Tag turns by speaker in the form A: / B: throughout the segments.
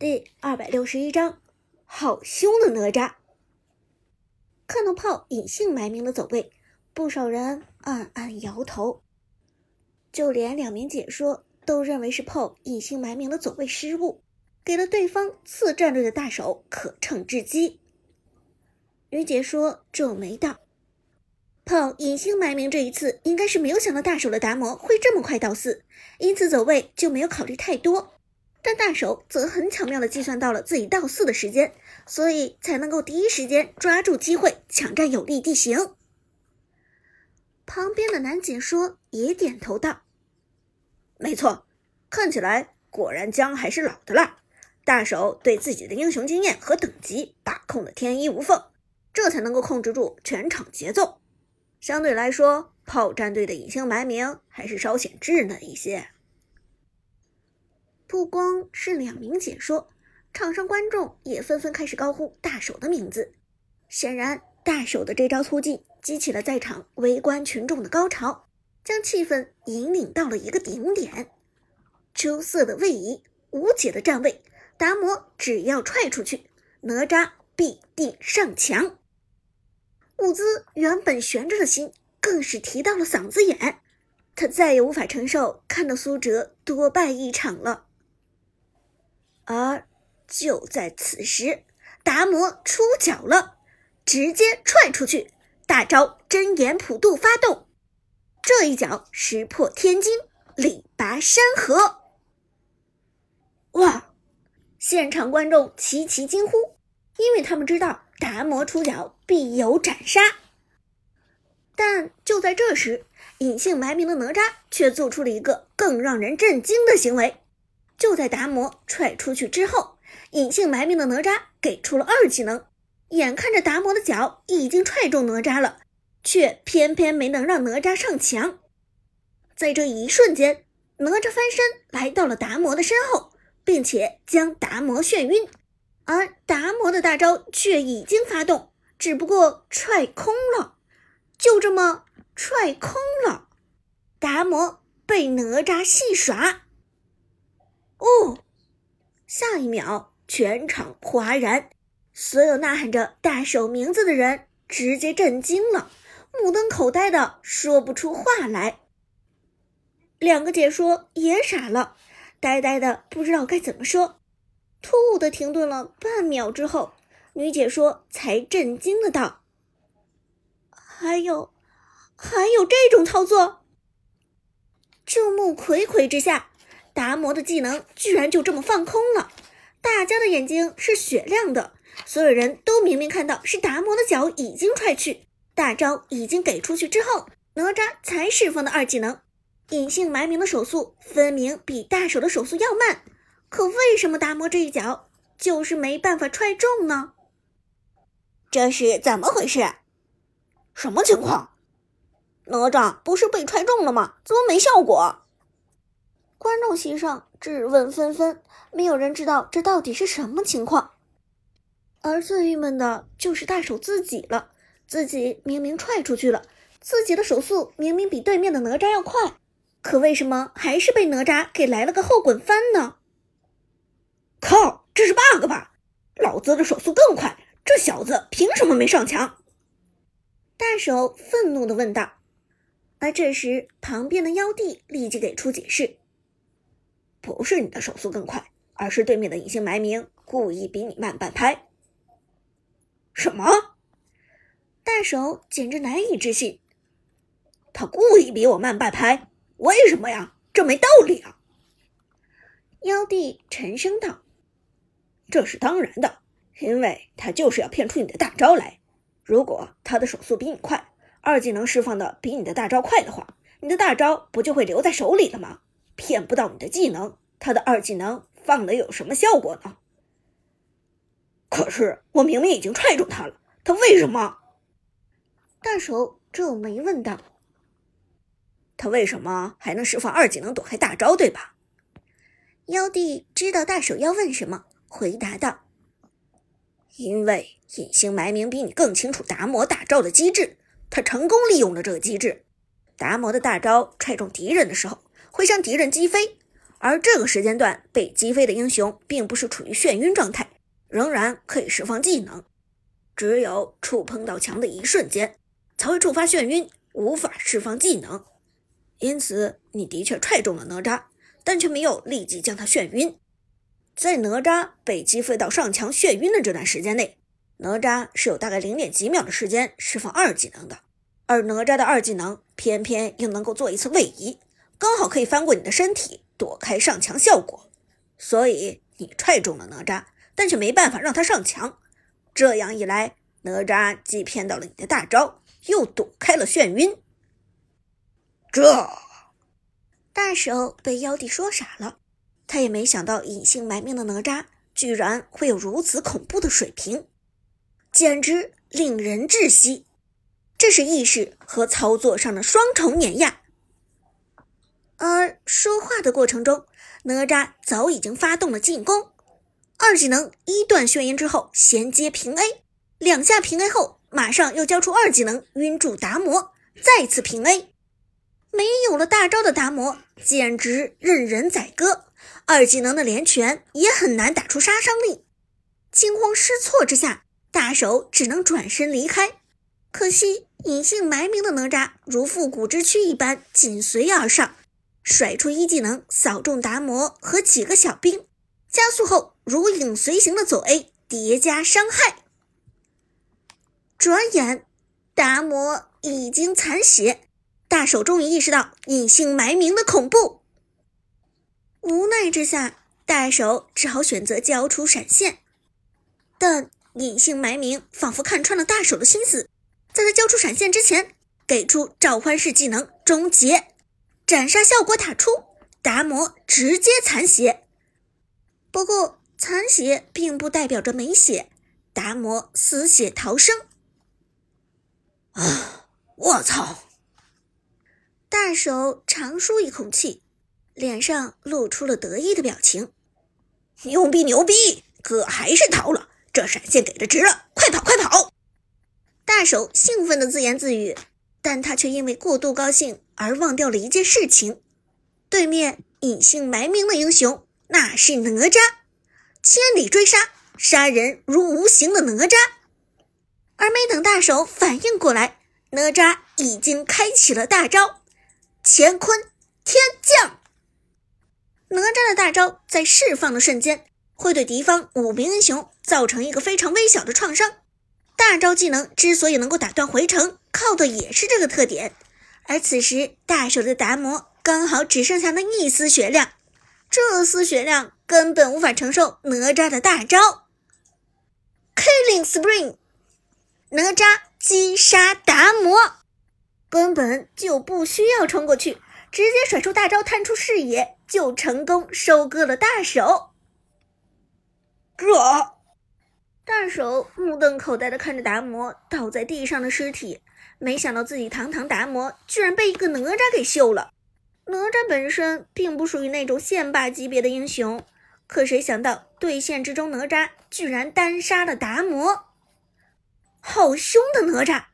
A: 第二百六十一章，好凶的哪吒！看到炮隐姓埋名的走位，不少人暗暗摇头。就连两名解说都认为是炮隐姓埋名的走位失误，给了对方次战队的大手可乘之机。女解说皱眉道：“炮隐姓埋名这一次应该是没有想到大手的达摩会这么快到四，因此走位就没有考虑太多。”但大手则很巧妙地计算到了自己到四的时间，所以才能够第一时间抓住机会抢占有利地形。旁边的男解说也点头道：“
B: 没错，看起来果然姜还是老的辣。大手对自己的英雄经验和等级把控的天衣无缝，这才能够控制住全场节奏。相对来说，炮战队的隐姓埋名还是稍显稚嫩一些。”
A: 不光是两名解说，场上观众也纷纷开始高呼大手的名字。显然，大手的这招突进激起了在场围观群众的高潮，将气氛引领到了一个顶点。出色的位移，无解的站位，达摩只要踹出去，哪吒必定上墙。伍兹原本悬着的心更是提到了嗓子眼，他再也无法承受看到苏哲多败一场了。而就在此时，达摩出脚了，直接踹出去，大招真言普渡发动，这一脚石破天惊，力拔山河。哇！现场观众齐齐惊呼，因为他们知道达摩出脚必有斩杀。但就在这时，隐姓埋名的哪吒却做出了一个更让人震惊的行为。就在达摩踹出去之后，隐姓埋名的哪吒给出了二技能。眼看着达摩的脚已经踹中哪吒了，却偏偏没能让哪吒上墙。在这一瞬间，哪吒翻身来到了达摩的身后，并且将达摩眩晕。而达摩的大招却已经发动，只不过踹空了，就这么踹空了。达摩被哪吒戏耍。哦，下一秒，全场哗然，所有呐喊着大手名字的人直接震惊了，目瞪口呆的说不出话来。两个解说也傻了，呆呆的不知道该怎么说。突兀的停顿了半秒之后，女解说才震惊的道：“还有，还有这种操作？”众目睽睽之下。达摩的技能居然就这么放空了，大家的眼睛是雪亮的，所有人都明明看到是达摩的脚已经踹去，大招已经给出去之后，哪吒才释放的二技能，隐姓埋名的手速分明比大手的手速要慢，可为什么达摩这一脚就是没办法踹中呢？
B: 这是怎么回事？
C: 什么情况？哪吒不是被踹中了吗？怎么没效果？
A: 观众席上质问纷纷，没有人知道这到底是什么情况。而最郁闷的就是大手自己了，自己明明踹出去了，自己的手速明明比对面的哪吒要快，可为什么还是被哪吒给来了个后滚翻呢？
C: 靠，这是 bug 吧？老子的手速更快，这小子凭什么没上墙？
A: 大手愤怒地问道。而这时，旁边的妖帝立即给出解释。
B: 不是你的手速更快，而是对面的隐姓埋名故意比你慢半拍。
C: 什么？
A: 大手简直难以置信。
C: 他故意比我慢半拍？为什么呀？这没道理啊！
A: 妖帝沉声道：“
B: 这是当然的，因为他就是要骗出你的大招来。如果他的手速比你快，二技能释放的比你的大招快的话，你的大招不就会留在手里了吗？”骗不到你的技能，他的二技能放的有什么效果呢？
C: 可是我明明已经踹中他了，他为什么？
A: 大手皱眉问道：“
B: 他为什么还能释放二技能躲开大招？对吧？”
A: 妖帝知道大手要问什么，回答道：“
B: 因为隐姓埋名比你更清楚达摩大招的机制，他成功利用了这个机制。达摩的大招踹中敌人的时候。”会将敌人击飞，而这个时间段被击飞的英雄并不是处于眩晕状态，仍然可以释放技能。只有触碰到墙的一瞬间，才会触发眩晕，无法释放技能。因此，你的确踹中了哪吒，但却没有立即将他眩晕。在哪吒被击飞到上墙眩晕的这段时间内，哪吒是有大概零点几秒的时间释放二技能的，而哪吒的二技能偏偏又能够做一次位移，刚好可以翻过你的身体躲开上墙效果。所以你踹中了哪吒，但却没办法让他上墙。这样一来，哪吒既骗到了你的大招，又躲开了眩晕。
C: 这
A: 大手被妖帝说傻了，他也没想到隐姓埋名的哪吒居然会有如此恐怖的水平，简直令人窒息。这是意识和操作上的双重碾压。而说话的过程中，哪吒早已经发动了进攻，二技能一段眩晕之后衔接平 A，两下平 A 后马上又交出二技能晕住达摩，再次平 A。没有了大招的达摩简直任人宰割，二技能的连拳也很难打出杀伤力。惊慌失措之下，大手只能转身离开。可惜隐姓埋名的哪吒如复古之躯一般紧随而上，甩出一技能扫中达摩和几个小兵，加速后如影随形的走 A，叠加伤害。转眼，达摩已经残血。大手终于意识到隐姓埋名的恐怖，无奈之下，大手只好选择交出闪现。但隐姓埋名仿佛看穿了大手的心思，在他交出闪现之前，给出召唤式技能终结，斩杀效果打出，达摩直接残血。不过残血并不代表着没血，达摩丝血逃生。
C: 啊！我操！
A: 大手长舒一口气，脸上露出了得意的表情。
C: 牛逼牛逼！哥还是逃了，这闪现给的值了！快跑快跑！
A: 大手兴奋的自言自语，但他却因为过度高兴而忘掉了一件事情：对面隐姓埋名的英雄那是哪吒，千里追杀，杀人如无形的哪吒。而没等大手反应过来，哪吒已经开启了大招。乾坤天降，哪吒的大招在释放的瞬间，会对敌方五名英雄造成一个非常微小的创伤。大招技能之所以能够打断回城，靠的也是这个特点。而此时大手的达摩刚好只剩下那一丝血量，这丝血量根本无法承受哪吒的大招。Killing Spring，哪吒击杀达摩。根本就不需要冲过去，直接甩出大招探出视野，就成功收割了大手。
C: 这
A: 大手目瞪口呆的看着达摩倒在地上的尸体，没想到自己堂堂达摩居然被一个哪吒给秀了。哪吒本身并不属于那种线霸级别的英雄，可谁想到对线之中哪吒居然单杀了达摩，好凶的哪吒！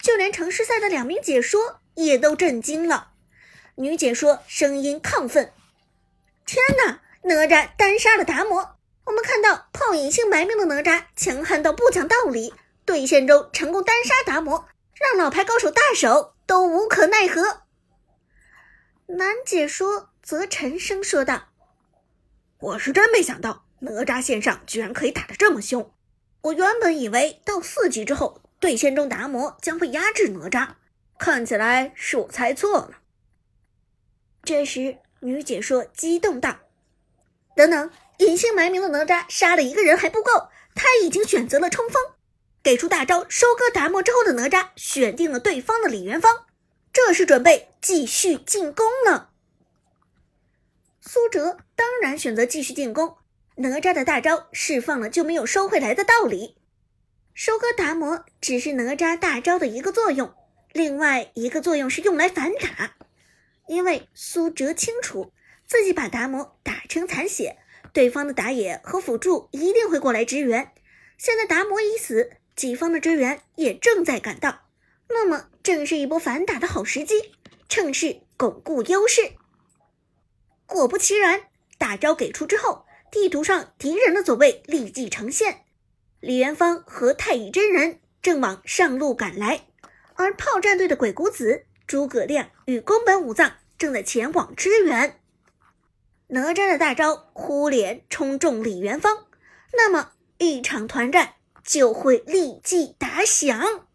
A: 就连城市赛的两名解说也都震惊了。女解说声音亢奋：“天哪！哪吒单杀了达摩！我们看到炮隐姓埋名的哪吒强悍到不讲道理，对线中成功单杀达摩，让老牌高手大手都无可奈何。”男解说则沉声说道：“
B: 我是真没想到哪吒线上居然可以打得这么凶。我原本以为到四级之后。”对线中达摩将会压制哪吒，看起来是我猜错了。
A: 这时，女解说激动道：“等等，隐姓埋名的哪吒杀了一个人还不够，他已经选择了冲锋，给出大招收割达摩之后的哪吒选定了对方的李元芳，这是准备继续进攻了。”苏哲当然选择继续进攻，哪吒的大招释放了就没有收回来的道理。收割达摩只是哪吒大招的一个作用，另外一个作用是用来反打。因为苏哲清楚自己把达摩打成残血，对方的打野和辅助一定会过来支援。现在达摩已死，己方的支援也正在赶到，那么正是一波反打的好时机，趁势巩固优势。果不其然，大招给出之后，地图上敌人的走位立即呈现。李元芳和太乙真人正往上路赶来，而炮战队的鬼谷子、诸葛亮与宫本武藏正在前往支援。哪吒的大招呼脸冲中李元芳，那么一场团战就会立即打响。